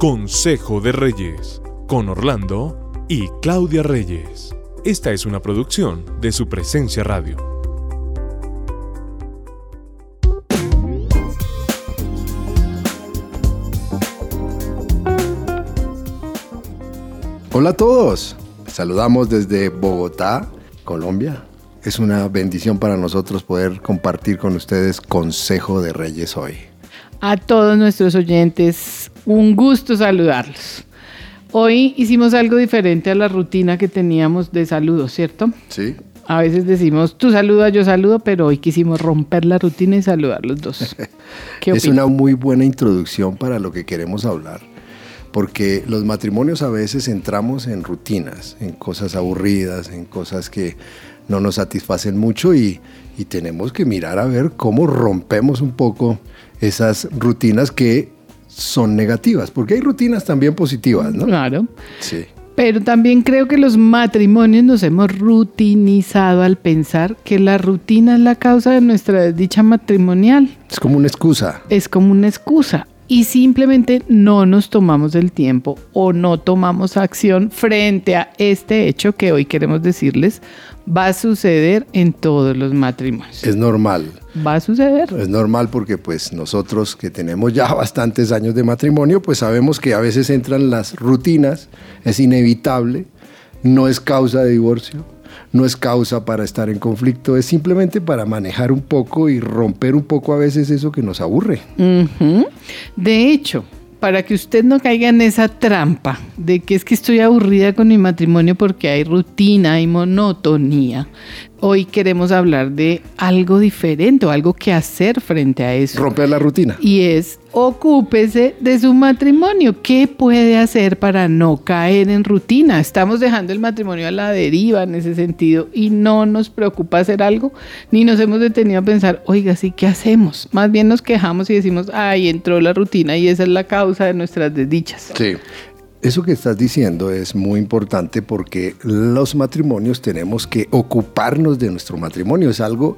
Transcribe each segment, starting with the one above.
Consejo de Reyes, con Orlando y Claudia Reyes. Esta es una producción de su presencia radio. Hola a todos, saludamos desde Bogotá, Colombia. Es una bendición para nosotros poder compartir con ustedes Consejo de Reyes hoy. A todos nuestros oyentes, un gusto saludarlos. Hoy hicimos algo diferente a la rutina que teníamos de saludos, ¿cierto? Sí. A veces decimos tú saludas, yo saludo, pero hoy quisimos romper la rutina y saludar los dos. ¿Qué es una muy buena introducción para lo que queremos hablar, porque los matrimonios a veces entramos en rutinas, en cosas aburridas, en cosas que no nos satisfacen mucho y, y tenemos que mirar a ver cómo rompemos un poco esas rutinas que son negativas, porque hay rutinas también positivas, ¿no? Claro. Sí. Pero también creo que los matrimonios nos hemos rutinizado al pensar que la rutina es la causa de nuestra desdicha matrimonial. Es como una excusa. Es como una excusa. Y simplemente no nos tomamos el tiempo o no tomamos acción frente a este hecho que hoy queremos decirles va a suceder en todos los matrimonios. Es normal. Va a suceder. Es normal porque pues nosotros que tenemos ya bastantes años de matrimonio, pues sabemos que a veces entran las rutinas, es inevitable, no es causa de divorcio, no es causa para estar en conflicto, es simplemente para manejar un poco y romper un poco a veces eso que nos aburre. De hecho, para que usted no caiga en esa trampa de que es que estoy aburrida con mi matrimonio porque hay rutina, hay monotonía. Hoy queremos hablar de algo diferente o algo que hacer frente a eso. Romper la rutina. Y es ocúpese de su matrimonio. ¿Qué puede hacer para no caer en rutina? Estamos dejando el matrimonio a la deriva en ese sentido y no nos preocupa hacer algo, ni nos hemos detenido a pensar, oiga, sí, ¿qué hacemos? Más bien nos quejamos y decimos, ay, entró la rutina y esa es la causa de nuestras desdichas. Sí. Eso que estás diciendo es muy importante porque los matrimonios tenemos que ocuparnos de nuestro matrimonio. Es algo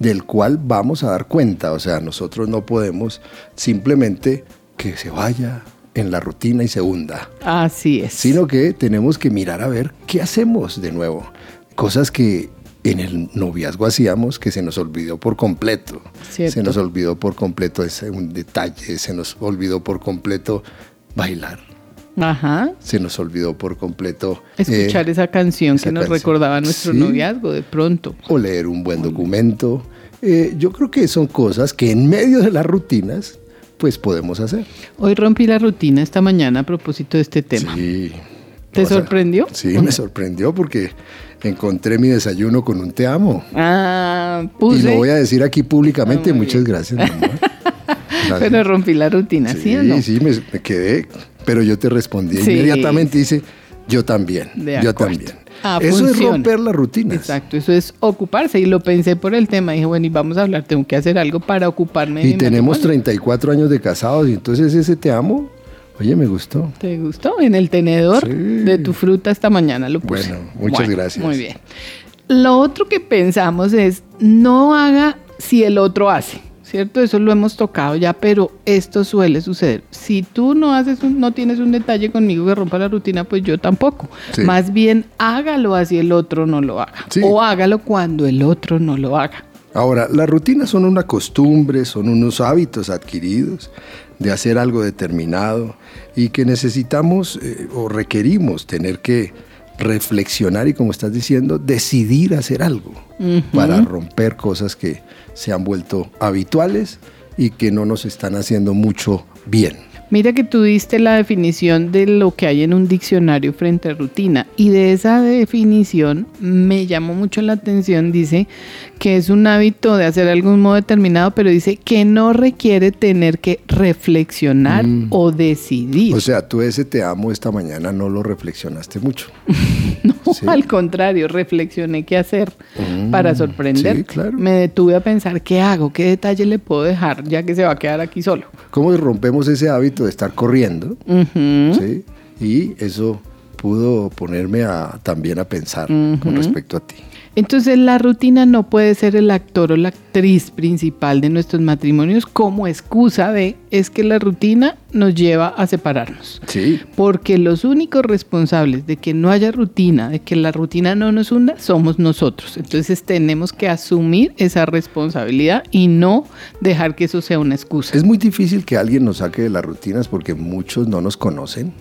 del cual vamos a dar cuenta. O sea, nosotros no podemos simplemente que se vaya en la rutina y se hunda. Así es. Sino que tenemos que mirar a ver qué hacemos de nuevo. Cosas que en el noviazgo hacíamos que se nos olvidó por completo. Cierto. Se nos olvidó por completo ese un detalle, se nos olvidó por completo bailar. Ajá. Se nos olvidó por completo escuchar eh, esa canción esa que nos canción. recordaba nuestro Sí. noviazgo de pronto. o leer un buen documento. Eh, yo creo que son cosas que en medio de las rutinas pues podemos hacer. Hoy rompí la rutina esta mañana a propósito de este tema. Sí. ¿Te O sea, sorprendió? Sí, me sorprendió porque encontré mi desayuno con un te amo. Ah, Y puse. lo voy a decir aquí públicamente. Ah, Muchas gracias, mi amor. Pero rompí la rutina, ¿sí, sí, o no? sí, me, me quedé, pero yo te respondí Sí. inmediatamente. Dice, yo también, De yo también. Ah, Eso es romper las rutinas. Exacto, eso es ocuparse. Y lo pensé por el tema. Dije, bueno, y vamos a hablar, tengo que hacer algo para ocuparme de Y mi tenemos matrimonio. 34 años de casados y entonces ese te amo, oye, me gustó. ¿Te gustó? En el tenedor Sí. de tu fruta esta mañana lo puse. Bueno, muchas gracias. Muy bien. Lo otro que pensamos es, no haga si el otro hace. ¿Cierto? Eso lo hemos tocado ya, pero esto suele suceder. Si tú no haces un- no tienes un detalle conmigo que rompa la rutina, pues yo tampoco. Sí. Más bien hágalo así el otro no lo haga. Sí. O hágalo cuando el otro no lo haga. Ahora, las rutinas son una costumbre, son unos hábitos adquiridos de hacer algo determinado y que necesitamos eh, o requerimos tener que reflexionar y, como estás diciendo, decidir hacer algo para romper cosas que se han vuelto habituales y que no nos están haciendo mucho bien. Mira que tú diste la definición de lo que hay en un diccionario frente a rutina y de esa definición me llamó mucho la atención, dice que es un hábito de hacer algún modo determinado, pero dice que no requiere tener que reflexionar o decidir. Mm. O sea, tú ese te amo esta mañana no lo reflexionaste mucho. no, sí. al contrario, reflexioné qué hacer Mm, para sorprender. sí, claro. Me detuve a pensar qué hago, qué detalle le puedo dejar, ya que se va a quedar aquí solo. ¿Cómo rompemos ese hábito de estar corriendo? ¿sí? Y eso pudo ponerme a, también a pensar con respecto a ti. Entonces la rutina no puede ser el actor o la actriz principal de nuestros matrimonios como excusa de es que la rutina nos lleva a separarnos. Sí. Porque los únicos responsables de que no haya rutina, de que la rutina no nos hunda, somos nosotros. Entonces tenemos que asumir esa responsabilidad y no dejar que eso sea una excusa. Es muy difícil que alguien nos saque de las rutinas porque muchos no nos conocen.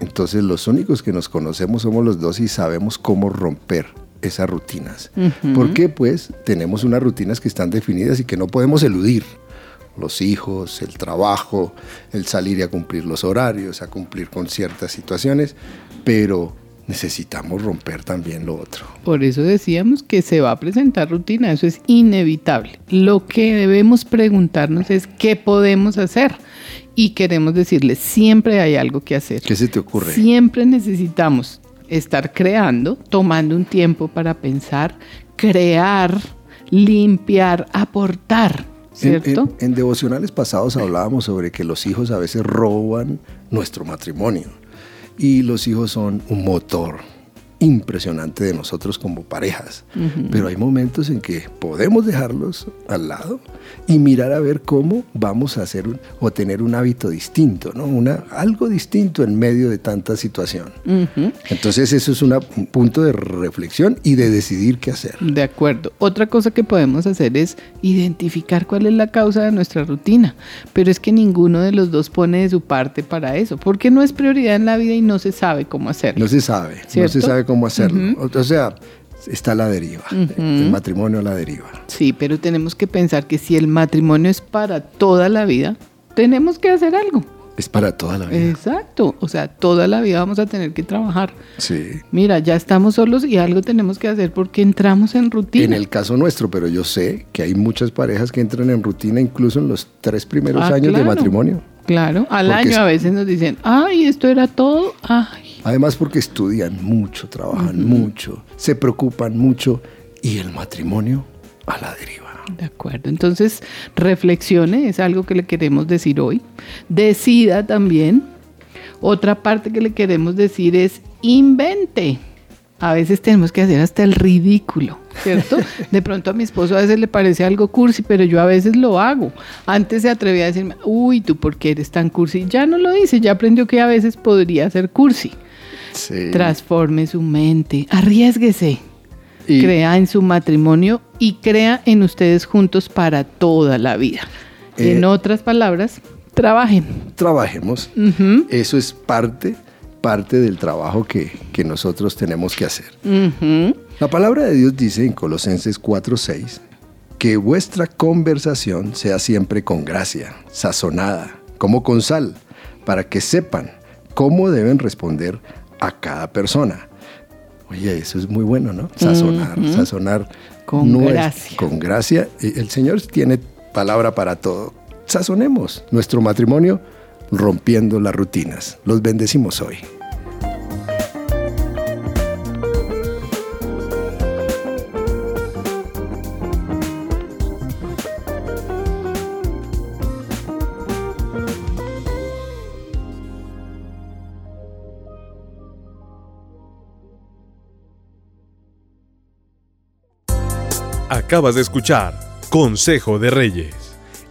Entonces los únicos que nos conocemos somos los dos y sabemos cómo romper esas rutinas. ¿Por qué? Pues tenemos unas rutinas que están definidas y que no podemos eludir. Los hijos, el trabajo, el salir y a cumplir los horarios, a cumplir con ciertas situaciones, pero necesitamos romper también lo otro. Por eso decíamos que se va a presentar rutina, eso es inevitable. Lo que debemos preguntarnos es qué podemos hacer y queremos decirles, siempre hay algo que hacer. ¿Qué se te ocurre? Siempre necesitamos estar creando, tomando un tiempo para pensar, crear, limpiar, aportar. ¿Cierto? En, devocionales pasados hablábamos sobre que los hijos a veces roban nuestro matrimonio y los hijos son un motor impresionante de nosotros como parejas. Pero hay momentos en que podemos dejarlos al lado y mirar a ver cómo vamos a hacer o tener un hábito distinto, ¿no? Una, algo distinto en medio de tanta situación. Entonces eso es un punto de reflexión y de decidir qué hacer. De acuerdo. Otra cosa que podemos hacer es identificar cuál es la causa de nuestra rutina. Pero es que ninguno de los dos pone de su parte para eso, porque no es prioridad en la vida y no se sabe cómo hacerlo. No se sabe, no se sabe cómo hacerlo. O sea, está a la deriva, el matrimonio a la deriva. Sí, pero tenemos que pensar que si el matrimonio es para toda la vida, tenemos que hacer algo. Es para toda la vida. Exacto, o sea, toda la vida vamos a tener que trabajar. Sí. Mira, ya estamos solos y algo tenemos que hacer porque entramos en rutina. En el caso nuestro, pero yo sé que hay muchas parejas que entran en rutina incluso en los tres primeros ah, años de matrimonio. Claro, al año a veces nos dicen, ay, esto era todo, ay. Además porque estudian mucho, trabajan mucho, se preocupan mucho y el matrimonio a la deriva. De acuerdo, entonces reflexione, es algo que le queremos decir hoy. Decida también. Otra parte que le queremos decir es invente a veces tenemos que hacer hasta el ridículo, ¿cierto? De pronto a mi esposo a veces le parece algo cursi, pero yo a veces lo hago. Antes se atrevía a decirme, uy, ¿tú por qué eres tan cursi? Ya no lo dice, ya aprendió que a veces podría ser cursi. Transforme su mente, arriesguese, crea en su matrimonio y crea en ustedes juntos para toda la vida. en eh, otras palabras, trabajen. Trabajemos. Eso es parte parte del trabajo que, nosotros tenemos que hacer. La palabra de Dios dice en Colosenses 4:6 que vuestra conversación sea siempre con gracia, sazonada, como con sal, para que sepan cómo deben responder a cada persona. Oye, eso es muy bueno, ¿no? Sazonar, sazonar con gracia. Con gracia. El Señor tiene palabra para todo. Sazonemos nuestro matrimonio rompiendo las rutinas. Los bendecimos hoy. Acabas de escuchar Consejo de Reyes.